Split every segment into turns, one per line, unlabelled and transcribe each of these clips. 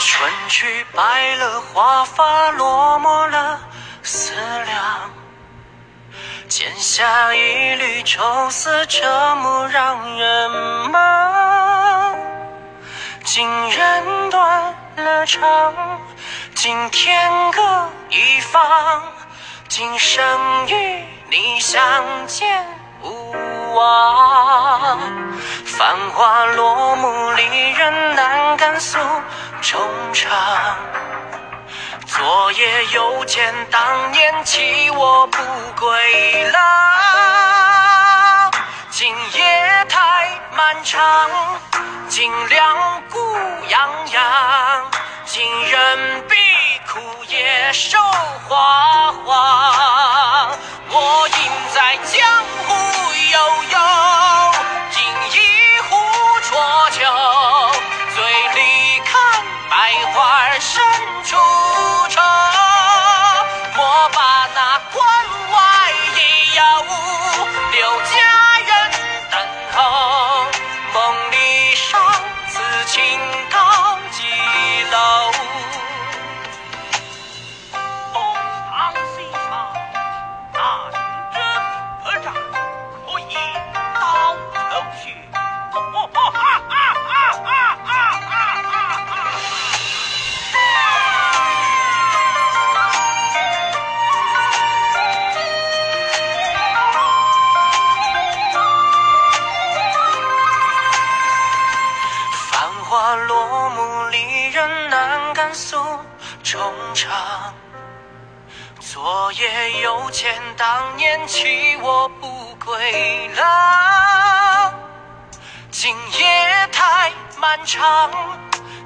春去白了华发落寞了。思量，剪下一缕愁丝，折磨让人忙。今人断了肠，今天各一方，今生与你相见无望。繁华落幕，离人难敢诉惆怅。昨夜又见当年弃我不归郎，今夜太漫长，今两孤洋洋，今人必枯叶瘦花黄。深处。衷肠。昨夜又见当年弃我不归郎，今夜太漫长，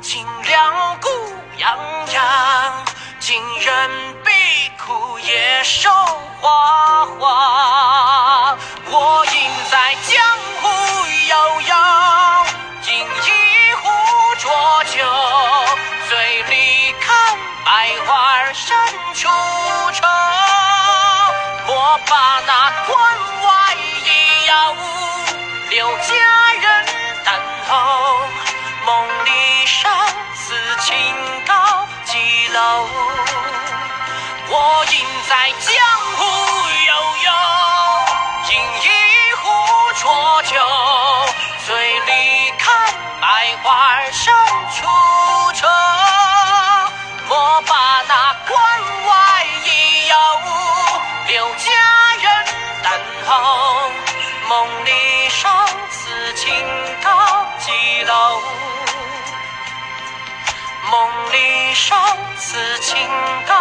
今两股痒痒，今人必枯叶瘦花黄。把那关外一药留佳人等候，梦里上此情高几楼？我应在江湖此情到几楼？梦里殇此情高